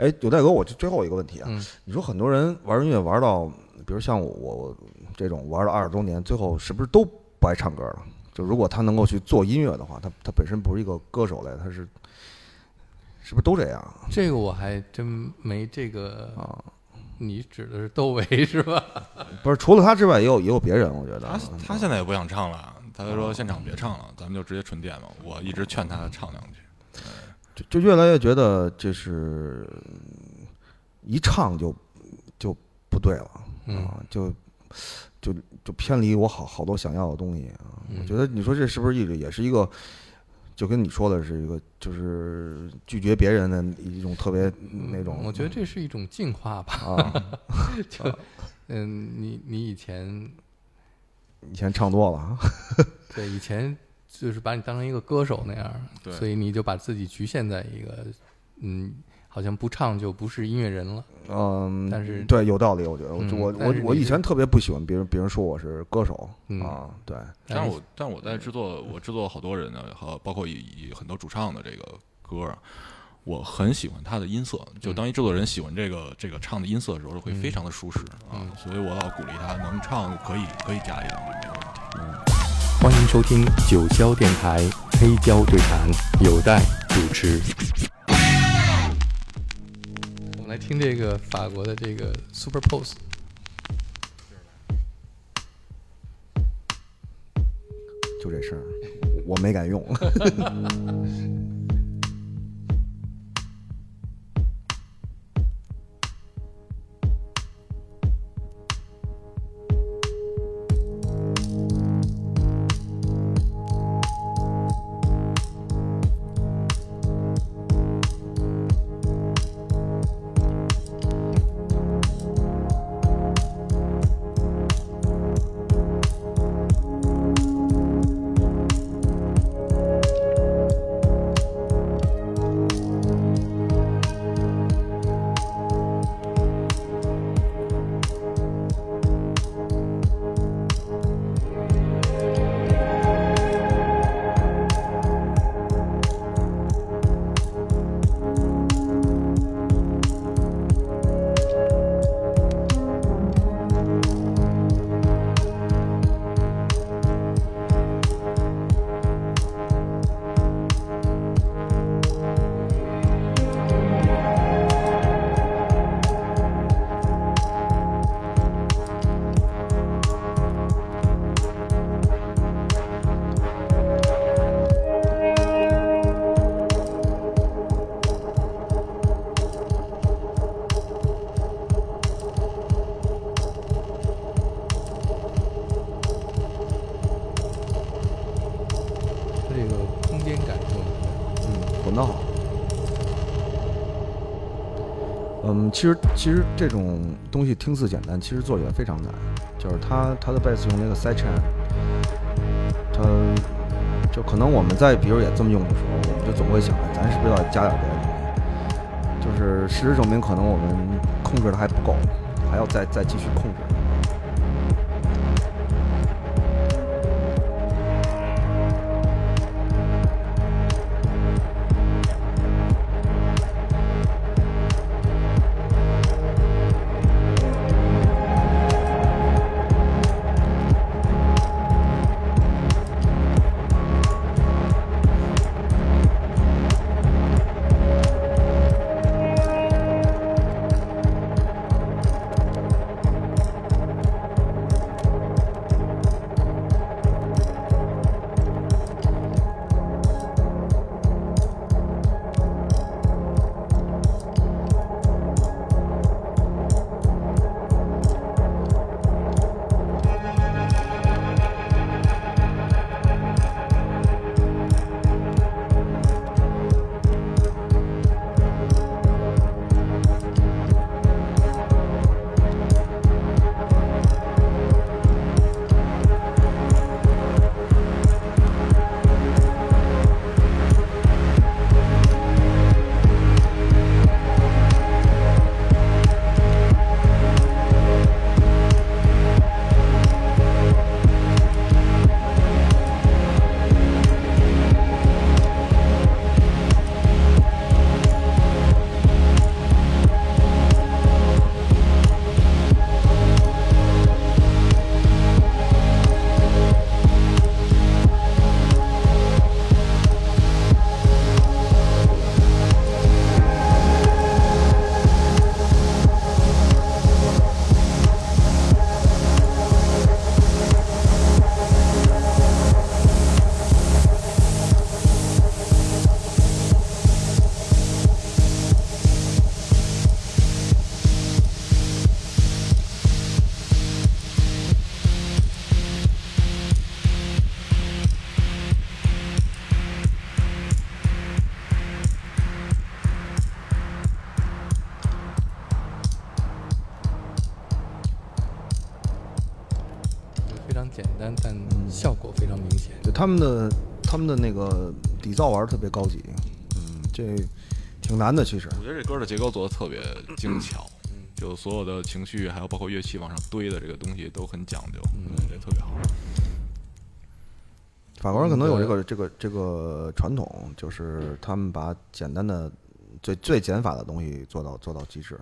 哎，有代哥，我就最后一个问题啊，嗯你说很多人玩音乐玩到，比如像我我这种玩了二十多年，最后是不是都不爱唱歌了？就如果他能够去做音乐的话，他他本身不是一个歌手类，他是是不是都这样这个我还真没这个，啊？你指的是窦唯是吧？不是，除了他之外，也有也有别人，我觉得他他现在也不想唱了，他说现场别唱了，咱们就直接纯电嘛。我一直劝他唱两句。就就越来越觉得就是一唱就就不对了嗯啊，就就就偏离我好好多想要的东西啊。我嗯觉得你说这是不是一个也是一个，就跟你说的是一个，就是拒绝别人的一种特别那种。我觉得这是一种进化吧。啊，就嗯，你你以前以前唱多了啊，对以前就是把你当成一个歌手那样，对所以你就把自己局限在一个嗯，好像不唱就不是音乐人了。嗯，但是对，有道理，我觉得，我嗯我我我以前特别不喜欢别人别人说我是歌手嗯啊，对，但是我但是我在制作，我制作好多人呢，和包括以以很多主唱的这个歌儿，我很喜欢他的音色。就当一制作人喜欢这个这个唱的音色的时候，会非常的舒适啊嗯。所以我老鼓励他，能唱可以可以加一两句没有问题。欢迎收听九霄电台黑胶对谈，有待主持。我们来听这个法国的这个 Superpose。就这声儿，我没敢用。嗯，混得好。嗯，其实其实这种东西听似简单，其实做起来非常难。就是它它的贝斯用那个塞 n 它就可能我们在比如也这么用的时候，我们就总会想，咱是不是要加点别的东西？就是事实证明，可能我们控制的还不够，还要再再继续控制。他们的他们的那个底噪玩儿特别高级，嗯，这挺难的其实。我觉得这歌的结构做的特别精巧，就所有的情绪，还有包括乐器往上堆的这个东西都很讲究，嗯，这特别好。法国人可能有这个这个这个传统，就是他们把简单的最最减法的东西做到做到极致。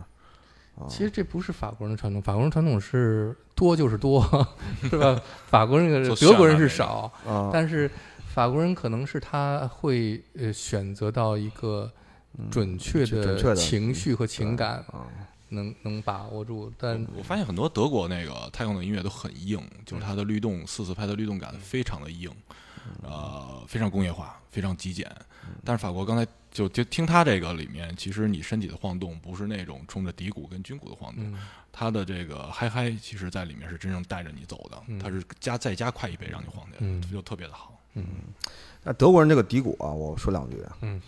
啊，其实这不是法国人的传统，法国人传统是多就是多，是吧？法国人、做德国人是少，啊，但是法国人可能是他会呃选择到一个准确的情绪和情感，啊，能能把握住。但我发现很多德国那个太空的音乐都很硬，就是它的律动四四拍的律动感非常的硬，呃，非常工业化，非常极简。但是法国刚才就就听他这个里面，其实你身体的晃动不是那种冲着底鼓跟军鼓的晃动，嗯。它的这个嗨嗨，其实在里面是真正带着你走的，嗯。它是加再加快一倍让你晃起来，嗯。就特别的好。嗯。那德国人这个底鼓啊，我说两句。嗯，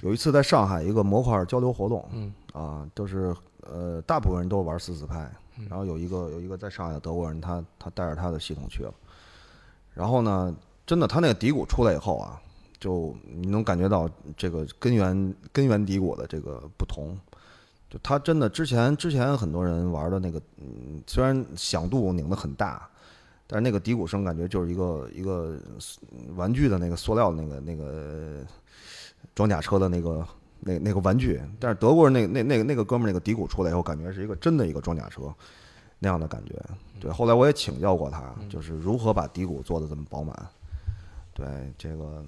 有一次在上海一个模块交流活动，嗯。啊，就是呃，大部分人都玩四四拍，嗯。然后有一个有一个在上海的德国人，他他带着他的系统去了，然后呢，真的他那个底鼓出来以后啊，就你能感觉到这个根源根源底鼓的这个不同，就他真的之前之前很多人玩的那个，嗯，虽然响度拧得很大。但是那个底鼓声感觉就是一个一个玩具的那个塑料的那个那个装甲车的那个那那个玩具，但是德国人那那那个那个哥们儿那个底鼓出来以后，感觉是一个真的一个装甲车那样的感觉。对，后来我也请教过他，就是如何把底鼓做的这么饱满。对，这个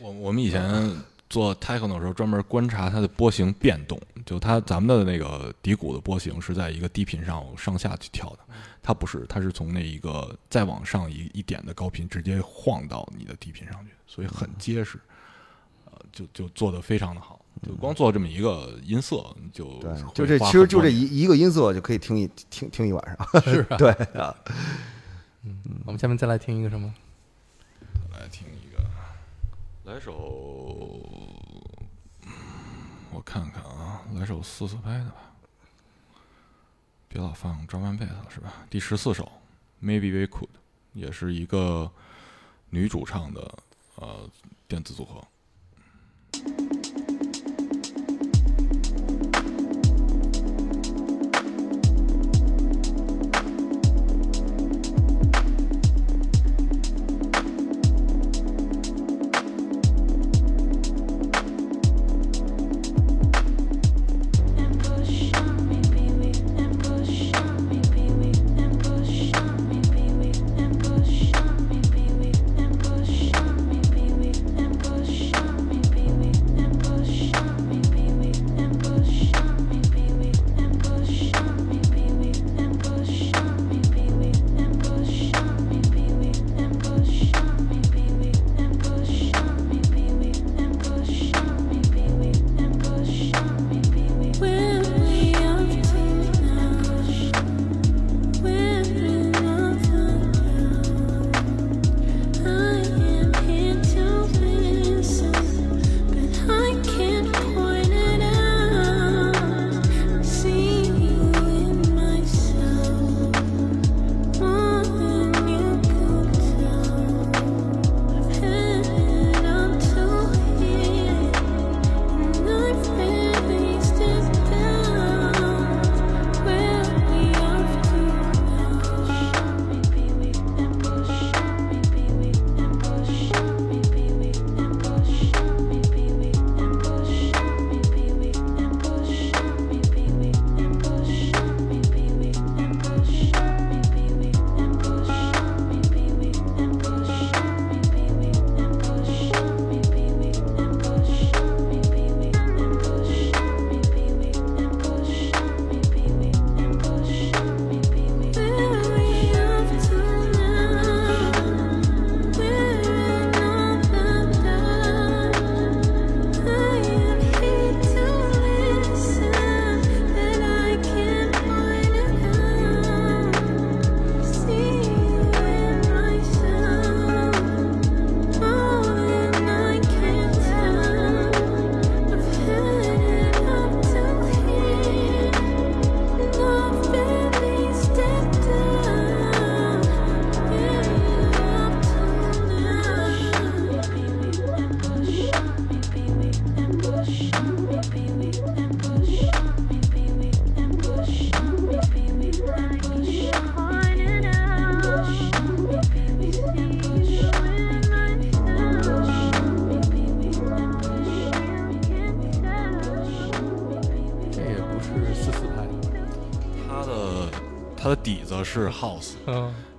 我我们以前做 techno 的时候，专门观察它的波形变动，就它咱们的那个底鼓的波形是在一个低频上上下去跳的，它不是，它是从那一个再往上一一点的高频直接晃到你的低频上去，所以很结实，呃，就就做的非常的好，就光做这么一个音色就对，就这其实就这一一个音色就可以听一听听一晚上。是啊。对啊，嗯我们下面再来听一个什么？来听一个，来首，我看看啊，来首四四拍的吧，别老放 drum and bass 了是吧？第十四首，Maybe We Could，也是一个女主唱的呃电子组合。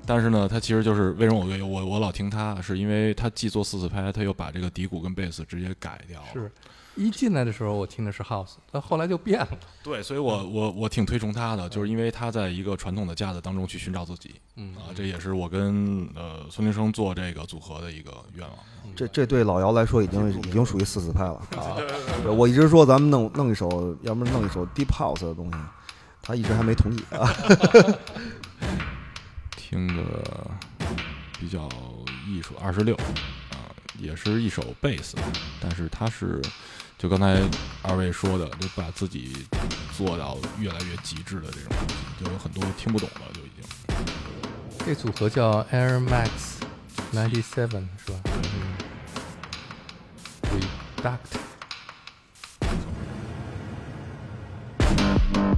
但是呢，他其实就是为什么我我我老听他，是因为他既做四四拍，他又把这个底鼓跟贝斯直接改掉了。是。一进来的时候我听的是 house，但后来就变了。对，所以我我我挺推崇他的，就是因为他在一个传统的架子当中去寻找自己嗯啊，这也是我跟呃孙林生做这个组合的一个愿望。这这对老姚来说已经已经属于四四拍了 啊！我一直说咱们弄弄一首，要不然弄一首 deep house 的东西，他一直还没同意啊。听的比较艺术，二十六啊，也是一首贝斯，但是它是就刚才二位说的，就把自己做到越来越极致的这种，就有很多听不懂了，就已经。这组合叫 Air Max Ninety Seven 是吧？嗯。Reduct。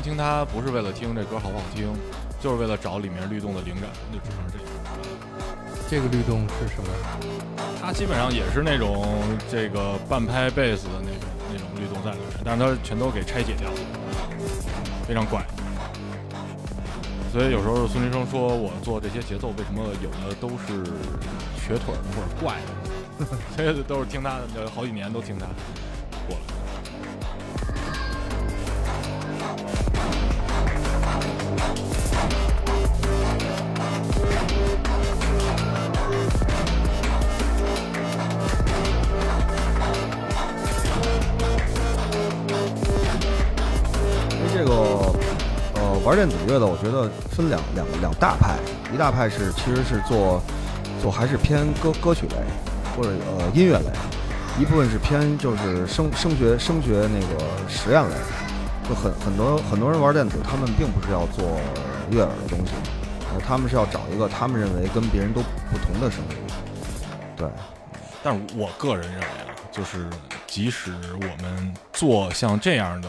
听他不是为了听这歌好不好听，就是为了找里面律动的灵感，就只能这样。这个律动是什么？他基本上也是那种这个半拍贝斯的那种那种律动在里面，但是他全都给拆解掉了，非常怪。所以有时候孙林生说我做这些节奏为什么有的都是瘸腿的或者怪的，这些都是听他的，好几年都听他的玩电子乐的，我觉得分两两两大派，一大派是其实是做做还是偏歌歌曲类或者呃音乐类，一部分是偏就是声声学声学那个实验类，就很很多很多人玩电子，他们并不是要做悦耳的东西，呃他们是要找一个他们认为跟别人都不同的声音，对，但是我个人认为啊，就是即使我们做像这样的，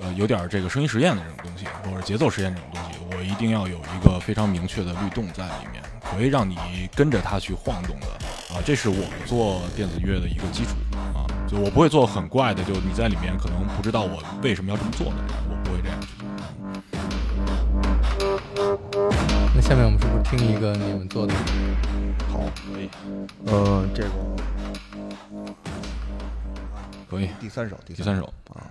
呃，有点这个声音实验的这种东西，或者节奏实验这种东西，我一定要有一个非常明确的律动在里面，可以让你跟着它去晃动的啊，这是我做电子乐的一个基础啊，就我不会做很怪的，就你在里面可能不知道我为什么要这么做的，我不会这样去做。那下面我们是不是听一个你们做的？好，可以，呃这个可以，第三首第第三首。啊，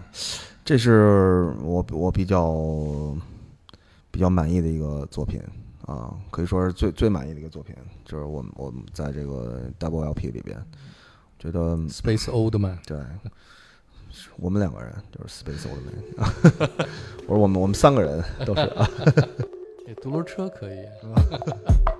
这是我我比较比较满意的一个作品啊，可以说是最最满意的一个作品，就是我们我们在这个 Double LP 里边，觉得 Space Oldman，对，我们两个人就是 Space Oldman，我说 我们我们三个人都是。啊，哎独轮车可以。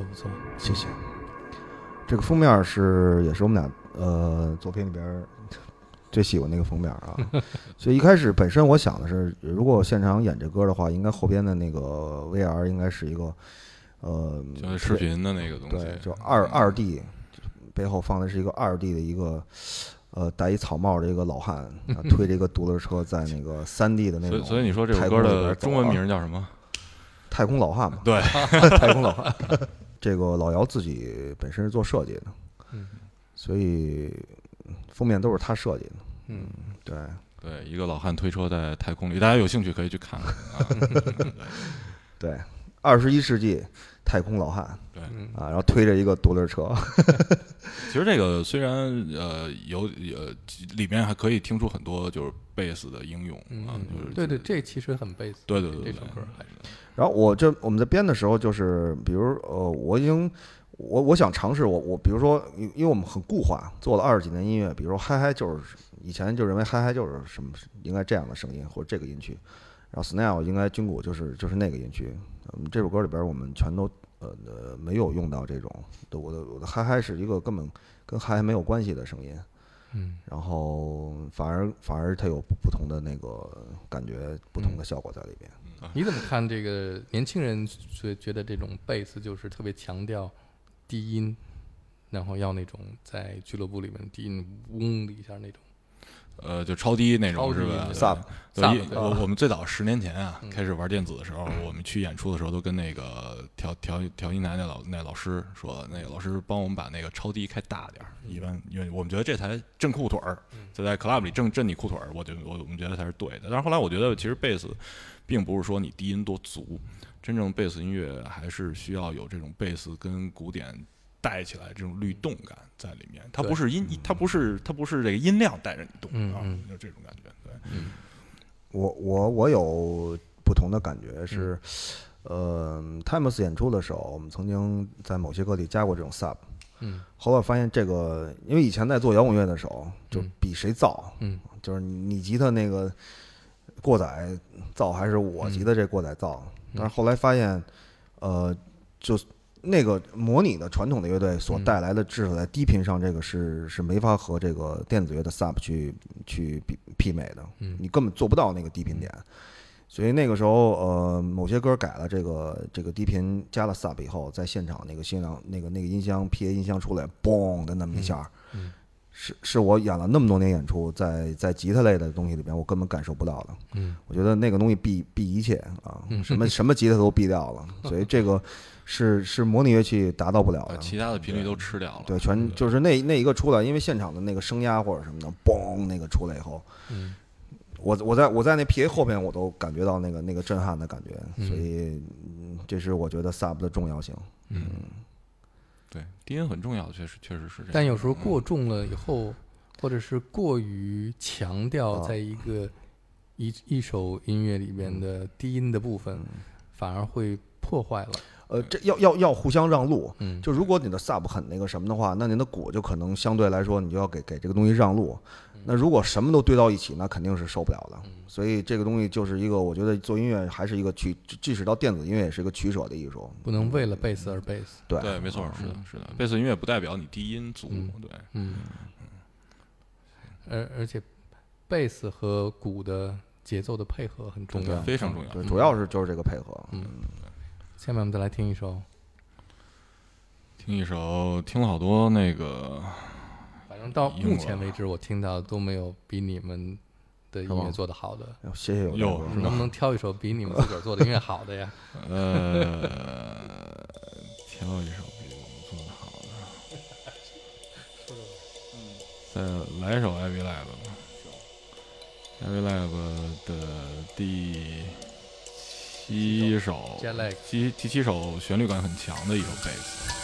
错不错，谢谢。这个封面是也是我们俩呃作品里边最喜欢那个封面啊。所以一开始本身我想的是，如果现场演这歌的话，应该后边的那个 VR 应该是一个呃就是视频的那个东西，对，就二二 D 背后放的是一个二 D 的一个呃戴一草帽的一个老汉，啊推着一个独轮车在那个三 D 的那种所以所以你说这首歌的中文名叫什么？太空老汉嘛，对，太空老汉。这个老姚自己本身是做设计的，嗯所以封面都是他设计的。嗯，对，对，一个老汉推车在太空里，大家有兴趣可以去看看啊。对，二十一世纪太空老汉。对，嗯啊，然后推着一个独轮车，其实这个虽然呃有呃里面还可以听出很多就是贝斯的应用啊，嗯就是对对，这其实很贝斯，对对对对这首歌还是。然后我这我们在编的时候，就是比如呃，我已经我我想尝试我我比如说，因因为我们很固化，做了二十几年音乐，比如说嗨嗨就是以前就认为嗨嗨就是什么应该这样的声音或者这个音区，然后 Snail 应该军鼓就是就是那个音区。嗯，这首歌里边我们全都呃呃没有用到这种，的我的我的嗨嗨是一个根本跟嗨嗨没有关系的声音，嗯然后反而反而它有不不同的那个感觉，不同的效果在里边。你怎么看这个年轻人觉觉得这种贝斯就是特别强调低音，然后要那种在俱乐部里面低音嗡的一下那种，呃就超低那种是吧对？Sub 对，Sub，因对我我们最早十年前啊，嗯开始玩电子的时候，我们去演出的时候都跟那个调调调音台那老那老师说，那个老师帮我们把那个超低开大点儿，一般因为我们觉得这才震裤腿儿，就在 club 里震震你裤腿儿，我觉得我我们觉得才是对的。但是后来我觉得其实贝斯并不是说你低音多足，真正贝斯音乐还是需要有这种贝斯跟鼓点。带起来这种律动感在里面，它不是音，它不是它不是这个音量带着你动啊就这种感觉。对，我我我有不同的感觉是，呃，Timeless 演出的时候，我们曾经在某些歌里加过这种 sub，嗯。后来发现这个，因为以前在做摇滚乐的时候，就嗯比谁造，嗯。就是你吉他那个过载造还是我吉他这过载造，但是后来发现，呃，就那个模拟的传统的乐队所嗯带来的，至少在低频上，这个是是没法和这个电子乐的 sub 去去比媲美的，嗯。你根本做不到那个低频点。所以那个时候，呃，某些歌改了这个这个低频加了 sub 以后，在现场那个新郎那个那个音箱 PA 音箱出来，嘣的那么一下，嗯是是我演了那么多年演出，在在吉他类的东西里边，我根本感受不到的。嗯。我觉得那个东西避避一切啊嗯，什么什么吉他都避掉了，所以这个是是模拟乐器达到不了呃，的。其他的频率都吃掉了。对，全就是那那一个出来，因为现场的那个声压或者什么的，嘣，那个出来以后，嗯我我在我在那 PA 后边，我都感觉到那个那个震撼的感觉，嗯所以嗯这是我觉得 sub 的重要性。嗯。对，低音很重要，确实确实是这样。但有时候嗯过重了以后，或者是过于强调啊在一个一一首音乐里边的低音的部分，反而会破坏了。呃，这要要要互相让路。嗯，就如果你的 sub 很那个什么的话，那您的鼓就可能相对来说，你就要给给这个东西让路。那如果什么都堆到一起，那肯定是受不了的。所以这个东西就是一个，我觉得做音乐还是一个取，即使到电子音乐也是一个取舍的艺术。不能为了贝斯而贝斯。对对，没错，是的，是的。贝斯音乐不代表你低音足，嗯对，嗯，而而且贝斯和鼓的节奏的配合很重对要。非常重要。对，主要是就是这个配合。嗯，下面我们再来听一首，听一首，听了好多那个，反正到目前为止我听到都没有比你们的音乐做的好的。谢谢有能不能挑一首比你们自个儿做的音乐好的呀？呃，挑一首比我们做的好的，嗯 再来一首 Ivy Lab 吧。Ivy Lab 的第七首 Jet Lag 第第七首旋律感很强的一首贝斯。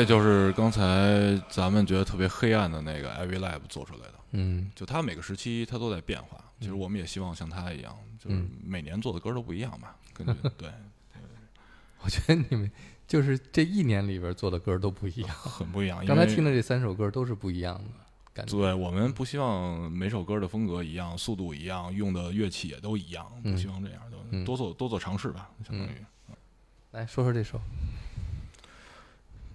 这就是刚才咱们觉得特别黑暗的那个 Ivy Lab 做出来的。嗯就它每个时期它都在变化，其实我们也希望像它一样，就是嗯每年做的歌都不一样嘛。根据 对，我觉得你们就是这一年里边做的歌都不一样。很不一样。刚才听的这三首歌都是不一样的感觉。对我们不希望每首歌的风格一样，速度一样，用的乐器也都一样，嗯不希望这样，嗯就多做多做尝试吧，相当于。来说说这首，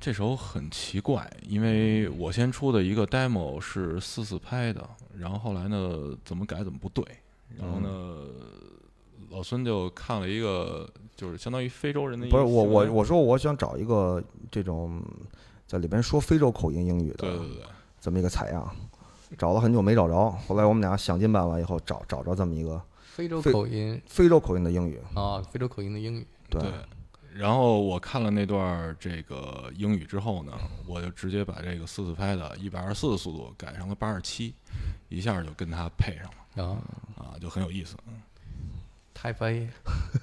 这首很奇怪，因为我先出的一个 demo 是四四拍的，然后后来呢怎么改怎么不对，然后呢，老孙就看了一个，就是相当于非洲人的一不是我我我说我想找一个这种在里边说非洲口音英语的对对对，这么一个采样，找了很久没找着，后来我们俩想尽办法以后找找着这么一个非洲口音非洲口音的英语，啊，非洲口音的英语，对，对，然后我看了那段这个英语之后呢，我就直接把这个四四拍的一百二十四的速度改成了八十七，一下就跟它配上了啊，啊，就很有意思。太飞，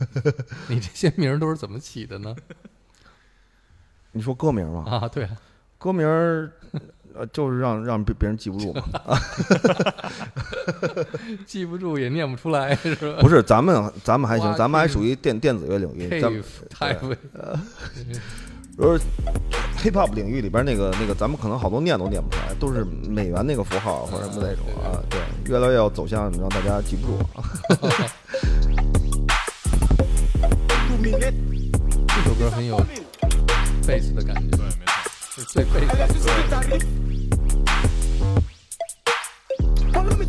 你这些名儿都是怎么起的呢？你说歌名吗？啊，对啊，歌名儿呃就是让让别别人记不住嘛。记不住也念不出来是吧不是，咱们咱们还行，咱们还属于电电子乐领域，咱太飞，不是 hip hop 领域里边那个那个，咱们可能好多念都念不出来，都是美元那个符号或者什么那种啊。对，越来越要走向让大家记不住啊。这首歌很有贝斯的感觉，对，没错。是最贝斯的。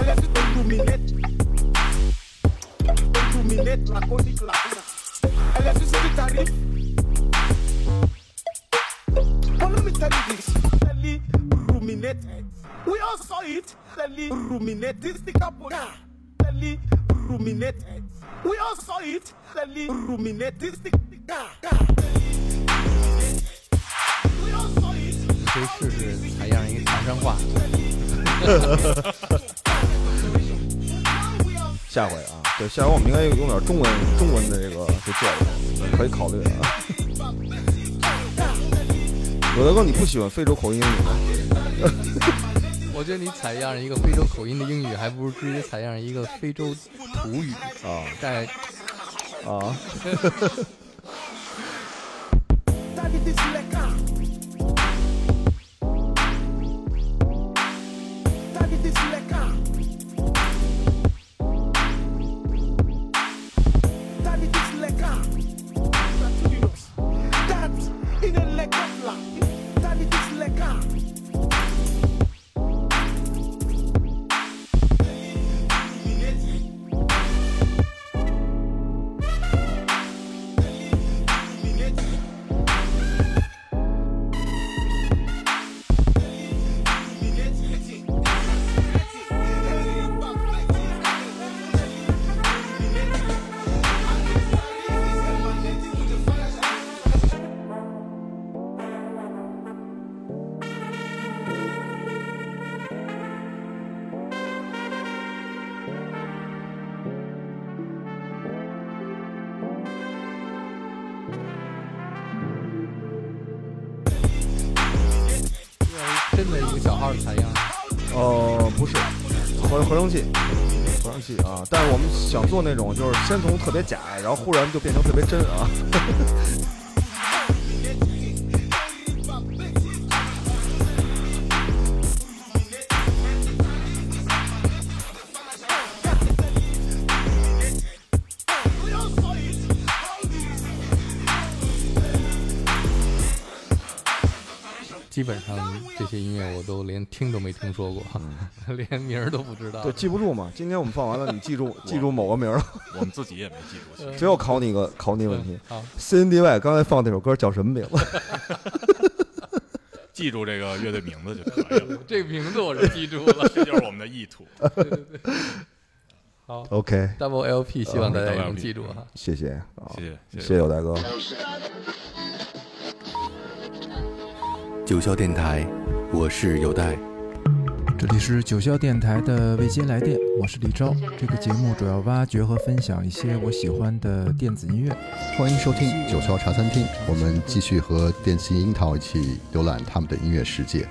Unless it illuminate. Illuminate la codic lacuna. Unless you see the tariff. Follow me, study this. Study ruminate. We all saw it. Study ruminate. This the couple. Study ruminate. We all saw it. Study ruminate. This the We all saw it. 可以试试采样一个长山话， 下回啊，对，下回我们应该用点中文中文的这个去做的，可以考虑啊。有的哥，你不喜欢非洲口音英语吗？我觉得你采样一个非洲口音的英语，还不如直接采样一个非洲土语啊带啊，想做那种，就是先从特别假，然后忽然就变成特别真啊。基本上这些音乐我都连听都没听说过，连名儿都不知道对，。记不住嘛。今天我们放完了，你记住记住某个名儿了。我们自己也没记住，其实只有考你一个考你问题。好，C N D Y 刚才放那首歌叫什么名字？记住这个乐队名字就可以了。这个名字我是记住了。这就是我们的意图。好 OK，，Double LP，希望大家也能记住哈。谢谢啊，谢谢，谢谢有大哥。九霄电台，我是有代。这里是九霄电台的未接来电，我是李昭。这个节目主要挖掘和分享一些我喜欢的电子音乐。欢迎收听九霄茶餐厅，我们继续和电信樱桃一起浏览他们的音乐世界。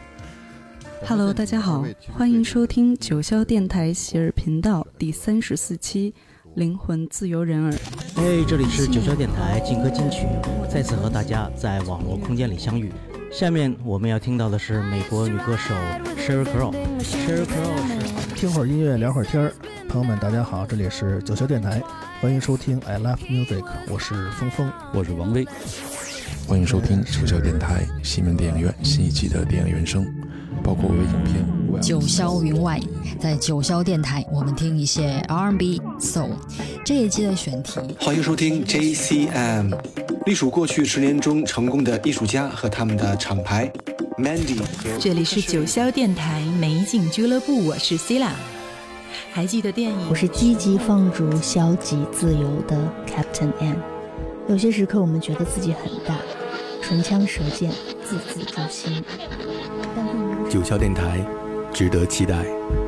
Hello，大家好，欢迎收听九霄电台喜儿频道第三十四期，灵魂自由人儿。哎，这里是九霄电台劲歌金曲，再次和大家在网络空间里相遇。下面我们要听到的是美国女歌手 Sheryl Crow。Sheryl Crow 是听会儿音乐，聊会儿天儿。朋友们，大家好，这里是九霄电台，欢迎收听 I Love Music，我是峰峰，我是王威。欢迎收听九霄电台西门电影院新一期的电影原声，包括微影片。九霄云外，在九霄电台，我们听一些 R&B、Soul。这一期的选题，欢迎收听 JCM，隶属过去十年中成功的艺术家和他们的厂牌 Mandy。这里是九霄电台美景俱乐部，我是 Sila。还记得电影？我是积极放逐、消极自由的 Captain M。有些时刻，我们觉得自己很大，唇枪舌剑，字字诛心。九霄电台，值得期待。